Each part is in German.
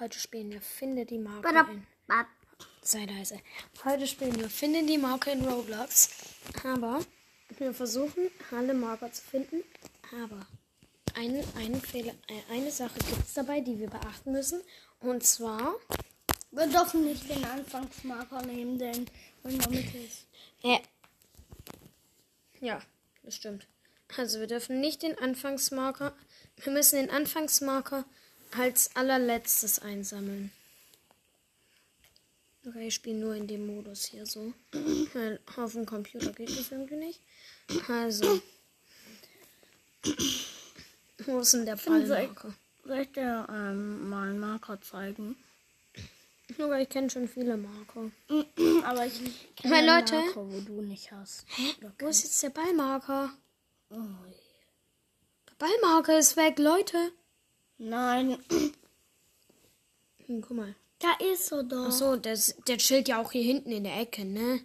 Heute spielen wir Finde die Marke in. Sei leise. Heute spielen wir Finde die Marke in Roblox. Aber wir versuchen, alle Marker zu finden. Aber eine, eine, Fehler, äh, eine Sache gibt es dabei, die wir beachten müssen. Und zwar, Wir dürfen nicht den Anfangsmarker nehmen, denn in der Mitte ist. äh, ja, das stimmt. Also wir dürfen nicht den Anfangsmarker, wir müssen den Anfangsmarker als allerletztes einsammeln. Okay, ich spiele nur in dem Modus hier so. Weil auf dem Computer geht das irgendwie nicht. Also. Wo ist denn der Ballmarker? Soll ich dir ähm, mal einen Marker zeigen? Aber ich kenne schon viele Marker. Aber ich kenne einen Leute- Marker, wo du nicht hast. Oder Wo ist jetzt der Ballmarker? Oh, Der Ballmarker ist weg, Leute. Nein, Hm, guck mal. da ist er doch. Achso, der, der chillt ja auch hier hinten in der Ecke, ne?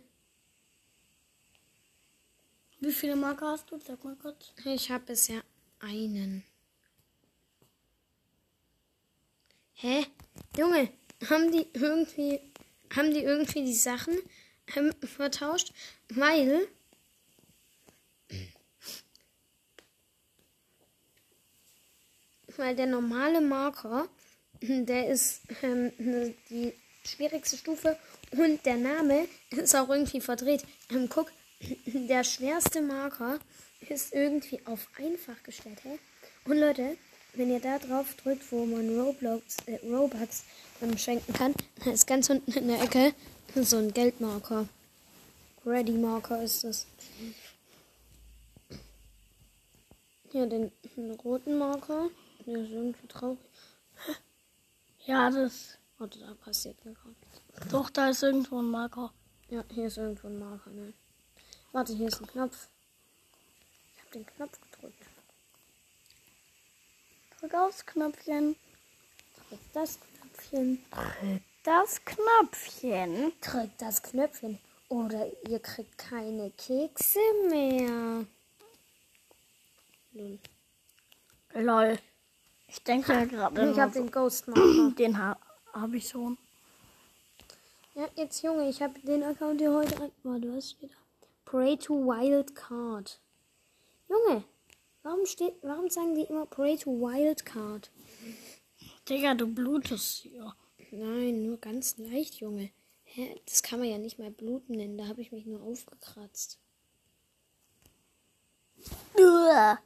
Wie viele Marker hast du? Sag mal kurz. Ich habe bisher einen. Hä? Junge, haben die irgendwie haben die irgendwie die Sachen ähm, vertauscht? Weil weil der normale Marker, der ist ähm, ne- die schwierigste Stufe und der Name ist auch irgendwie verdreht. Ähm, guck, der schwerste Marker ist irgendwie auf einfach gestellt. Hä? Und Leute, wenn ihr da drauf drückt, wo man Roblox, äh, Robux ähm, schenken kann, da ist ganz unten in der Ecke so ein Geldmarker. Ready Marker ist das. Hier den, den roten Marker. Der ist irgendwie traurig. Ja, das. Warte, da passiert mir nichts. Doch, da ist irgendwo ein Marker. Ja, hier ist irgendwo ein Marker, ne? Warte, hier ist ein Knopf. Ich habe den Knopf gedrückt. Drück aufs Knöpfchen. Drück das Knöpfchen. Drück das Knöpfchen. Drück das Knöpfchen. Oder ihr kriegt keine Kekse mehr. Lol. Lol. Ich denke gerade. Ich habe den Ghost Marker. Den ha habe ich schon. Ja, jetzt Junge, ich habe den Account hier heute. Warte, was steht da? Pray to Wild Card. Junge, warum steht, warum sagen die immer Pray to Wild Card? Digga, du blutest hier. Nein, nur ganz leicht, Junge. Hä? Das kann man ja nicht mal bluten nennen. Da habe ich mich nur aufgekratzt.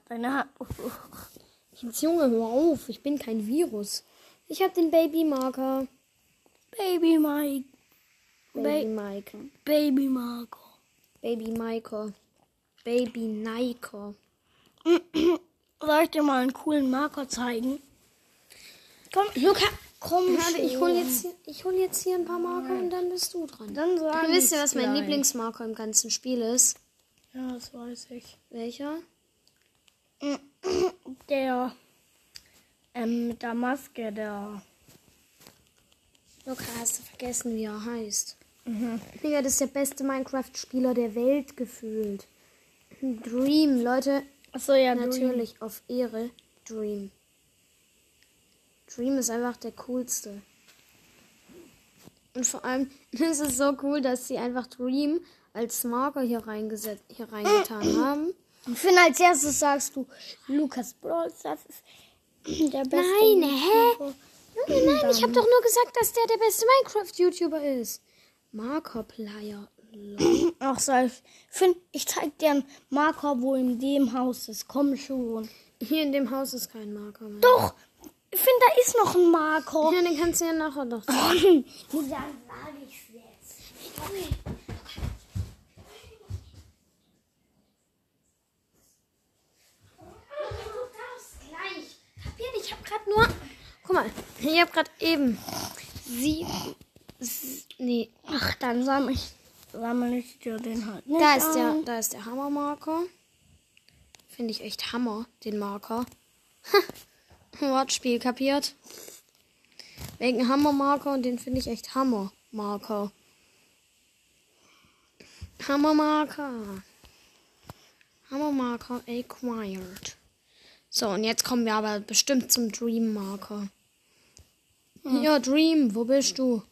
Deine Hand. Jetzt, Junge, hör auf. Ich bin kein Virus. Ich habe den Baby-Marker. Baby Mike. Baby Ba Mike. Baby Marco. Baby Miker. Baby Niker. Soll ich dir mal einen coolen Marker zeigen? Komm, Luca, komm warte, ich schon. hol jetzt, ich hol jetzt hier ein paar Marker und dann bist du dran. Dann sag Wisst ihr, ich's was mein gleich. Lieblingsmarker im ganzen Spiel ist? Ja, das weiß ich. Welcher? Der ähm, mit der Maske, der. Luca, hast du vergessen, wie er heißt? Digga, das ist der beste Minecraft-Spieler der Welt gefühlt. Dream, Leute. Achso, ja, Dream. Natürlich, auf Ehre, Dream. Dream ist einfach der coolste. Und vor allem ist es so cool, dass sie einfach Dream als Marker hier, reingesetzt, hier reingetan haben. Ich finde, als erstes sagst du, Lukas Brawl Stars ist der beste. Nein, hä? YouTuber. Junge, nein, ich habe doch nur gesagt, dass der der beste Minecraft-YouTuber ist. Marker-Player. Lol. Ach so, ich finde, ich zeig dir einen Marker, wo in dem Haus ist. Komm schon. Hier in dem Haus ist kein Marker mehr. Doch, ich finde, da ist noch ein Marker. Ja, den kannst du ja nachher doch. Dann sage ich jetzt. gleich. Kapiert? Ich habe gerade nur. Guck mal, ich habe gerade eben sieben. s- Nee, Ach, dann sammle ich, sammel ich dir den halt nicht da ist der, da ist der Hammermarker. Finde ich echt Hammer, den Marker. Wortspiel, kapiert? Wegen Hammermarker und den finde ich echt Hammermarker. Hammermarker. Hammermarker acquired. So, und jetzt kommen wir aber bestimmt zum Dream Marker. Ja, Dream, wo bist du?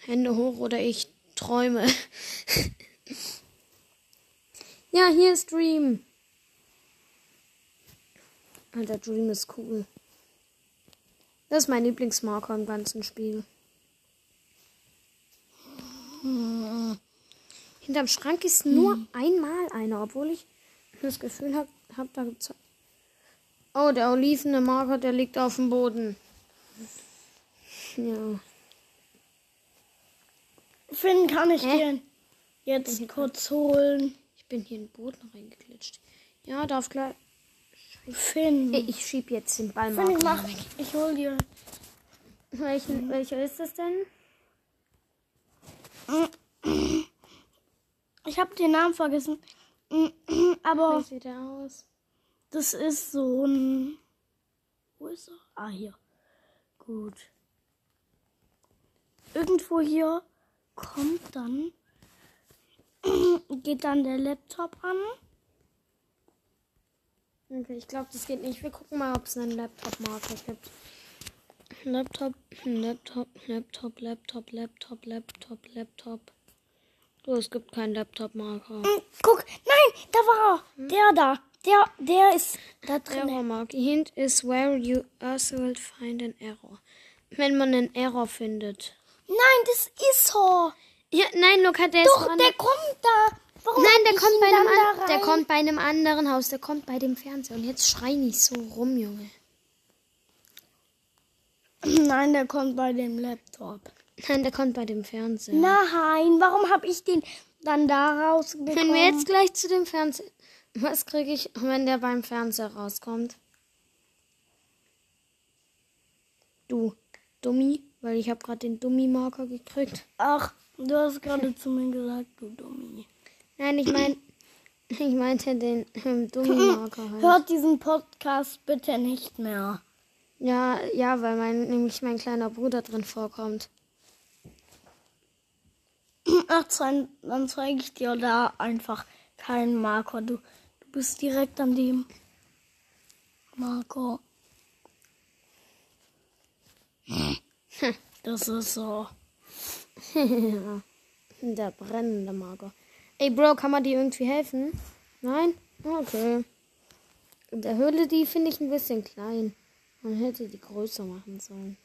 Hände hoch oder ich träume. ja, hier ist Dream. Alter, Dream ist cool. Das ist mein Lieblingsmarker im ganzen Spiel. Hinterm Schrank ist nur einmal einer, obwohl ich das Gefühl habe, hab da gibt's. Oh, der olivene Marker, der liegt auf dem Boden. Ja. Finn, kann ich Hä? dir jetzt kurz holen? Ich bin hier in den Boden reingeglitscht. Ja, darf gleich. Finn. Ich schieb jetzt den Ball Finn, ich mach. Ich hol dir. Welchen, welcher ist das denn? Ich habe den Namen vergessen. Aber Wie sieht der aus? Das ist so ein. Wo ist er? Ah, hier. Gut. Irgendwo hier kommt dann. Geht dann der Laptop an. Okay, ich glaube, das geht nicht. Wir gucken mal, ob es einen Laptop-Marker gibt. Laptop, Laptop, Laptop, Laptop, Laptop, Laptop, Laptop. Du, es gibt keinen Laptop-Marker. Hm, Guck, nein, da war er. Der da. Der, der ist da drin. Error Mark. Hint is where you also will find an error. Wenn man einen Error findet. Nein, das ist er. Ja, nein, Luca, der ist Doch, woanders. der kommt da. Warum Nein, der kommt, bei einem an, da der kommt bei einem anderen Haus. Der kommt bei dem Fernseher. Und jetzt schrei nicht so rum, Junge. Nein, der kommt bei dem Laptop. Nein, der kommt bei dem Fernseher. Nein, warum habe ich den dann da rausbekommen? Wenn wir jetzt gleich zu dem Fernseher. Was kriege ich, wenn der beim Fernseher rauskommt? Du, Dummi, weil ich habe gerade den Dummi-Marker gekriegt. Ach, du hast gerade zu mir gesagt, du Dummi. Nein, ich mein, ich meinte den ähm, Dummi-Marker halt. Hört diesen Podcast bitte nicht mehr. Ja, ja, weil mein, nämlich mein kleiner Bruder drin vorkommt. Ach, dann zeige ich dir da einfach keinen Marker. Du, du bist direkt an dem Marker. Das ist so. Der brennende Marker. Ey, Bro, kann man dir irgendwie helfen? Nein? Okay. In der Höhle, die finde ich ein bisschen klein. Man hätte die größer machen sollen.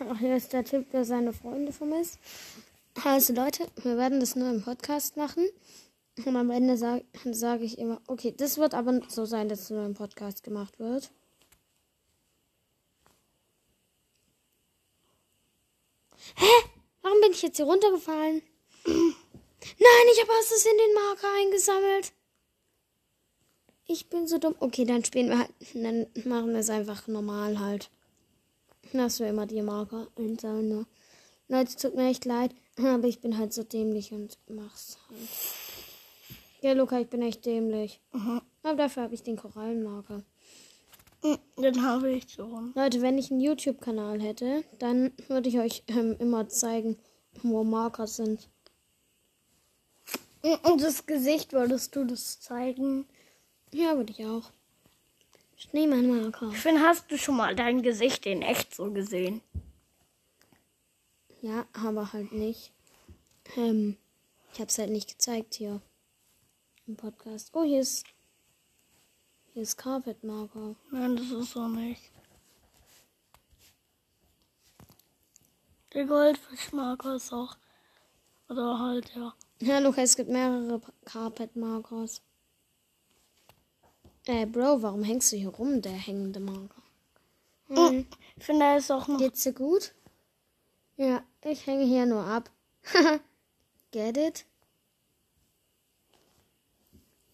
Ach, hier ist der Typ, der seine Freunde vermisst. Also Leute, wir werden das nur im Podcast machen. Und am Ende sage sag ich immer, okay, das wird aber so sein, dass es nur im Podcast gemacht wird. Hä? Warum bin ich jetzt hier runtergefallen? Nein, ich habe aus Versehen den Marker eingesammelt. Ich bin so dumm. Okay, dann spielen wir halt. Dann machen wir es einfach normal halt. Dass wir immer die Marker einsammeln. Ne? Leute, tut mir echt leid. Aber ich bin halt so dämlich und mach's halt. Ja, Luca, ich bin echt dämlich. Aber dafür habe ich den Korallenmarker. Den habe ich schon. Leute, wenn ich einen YouTube-Kanal hätte, dann würde ich euch ähm, immer zeigen, wo Marker sind. Und das Gesicht würdest du das zeigen? Ja, würde ich auch. Schneemannmarker. Finn, hast du schon mal dein Gesicht in echt so gesehen? Ja, aber halt nicht. Ähm, ich habe es halt nicht gezeigt hier im Podcast. Oh, hier ist hier ist Carpetmarker. Nein, das ist so nicht. Der Goldfischmarker ist auch. Oder halt, ja. Ja, Luca, es gibt mehrere Carpetmarkers. Äh, Bro, warum hängst du hier rum, der hängende Marker? Hm. Ich finde, er ist auch noch. Geht's dir gut? Ja, ich hänge hier nur ab. Get it?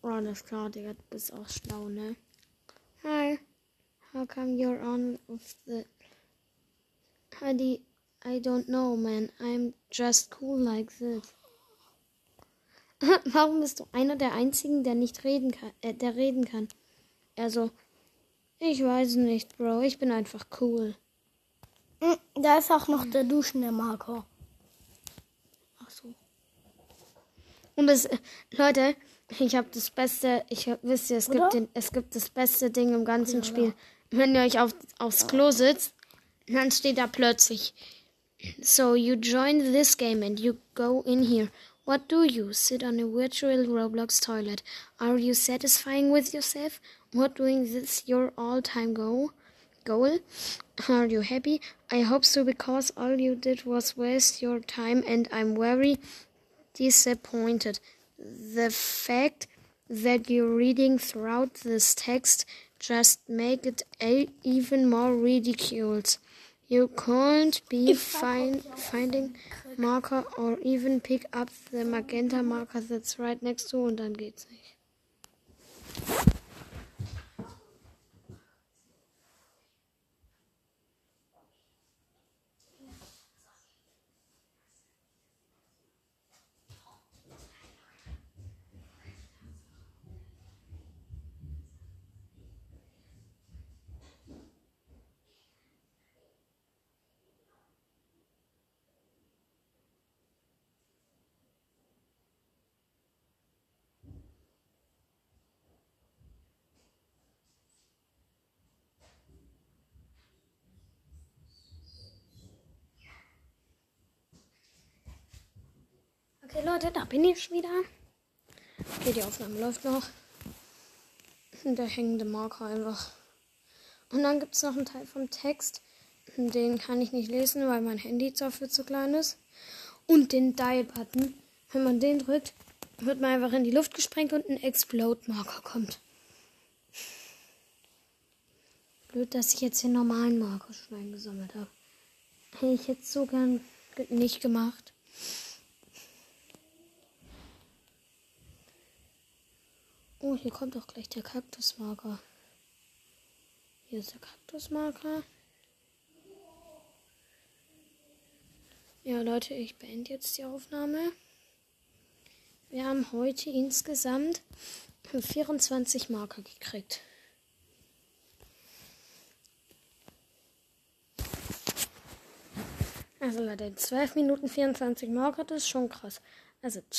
Oh, alles klar, Digga, du bist auch schlau, ne? Hi. How come you're on with the... Heidi, I don't know, man. I'm just cool like this. Warum bist du einer der einzigen, der nicht reden kann, äh, der reden kann? Also, ich weiß nicht, Bro. Ich bin einfach cool. Mm, Da ist auch noch der duschende Marker. Ach so. Und das, Leute, ich habe das Beste, ich hab, wisst ihr, es Oder? gibt, den, es gibt das beste Ding im ganzen Spiel. wenn ihr euch auf, aufs Klo sitzt, dann steht da plötzlich. So you join this game and you go in here. What do you? Sit on a virtual Roblox toilet. Are you satisfying with yourself? What doing this your all-time goal? Goal? Are you happy? I hope so because all you did was waste your time and I'm very disappointed. The fact that you're reading throughout this text just make it a- even more ridiculous. You can't be find, finding marker or even pick up the magenta marker that's right next to und dann geht's nicht. Okay, Leute, da bin ich wieder. Okay, die Aufnahme läuft noch. Der hängende Marker einfach. Und dann gibt es noch einen Teil vom Text. Den kann ich nicht lesen, weil mein Handy dafür zu klein ist. Und den Die-Button. Wenn man den drückt, wird man einfach in die Luft gesprengt und ein Explode-Marker kommt. Blöd, dass ich jetzt den normalen Marker schon eingesammelt habe. Hätte ich jetzt so gern ge- nicht gemacht. Oh, hier kommt auch gleich der Kaktusmarker. Hier ist der Kaktusmarker. Ja, Leute, ich beende jetzt die Aufnahme. Wir haben heute insgesamt 24 Marker gekriegt. Also Leute, 12 Minuten 24 Marker, das ist schon krass. Also, ciao.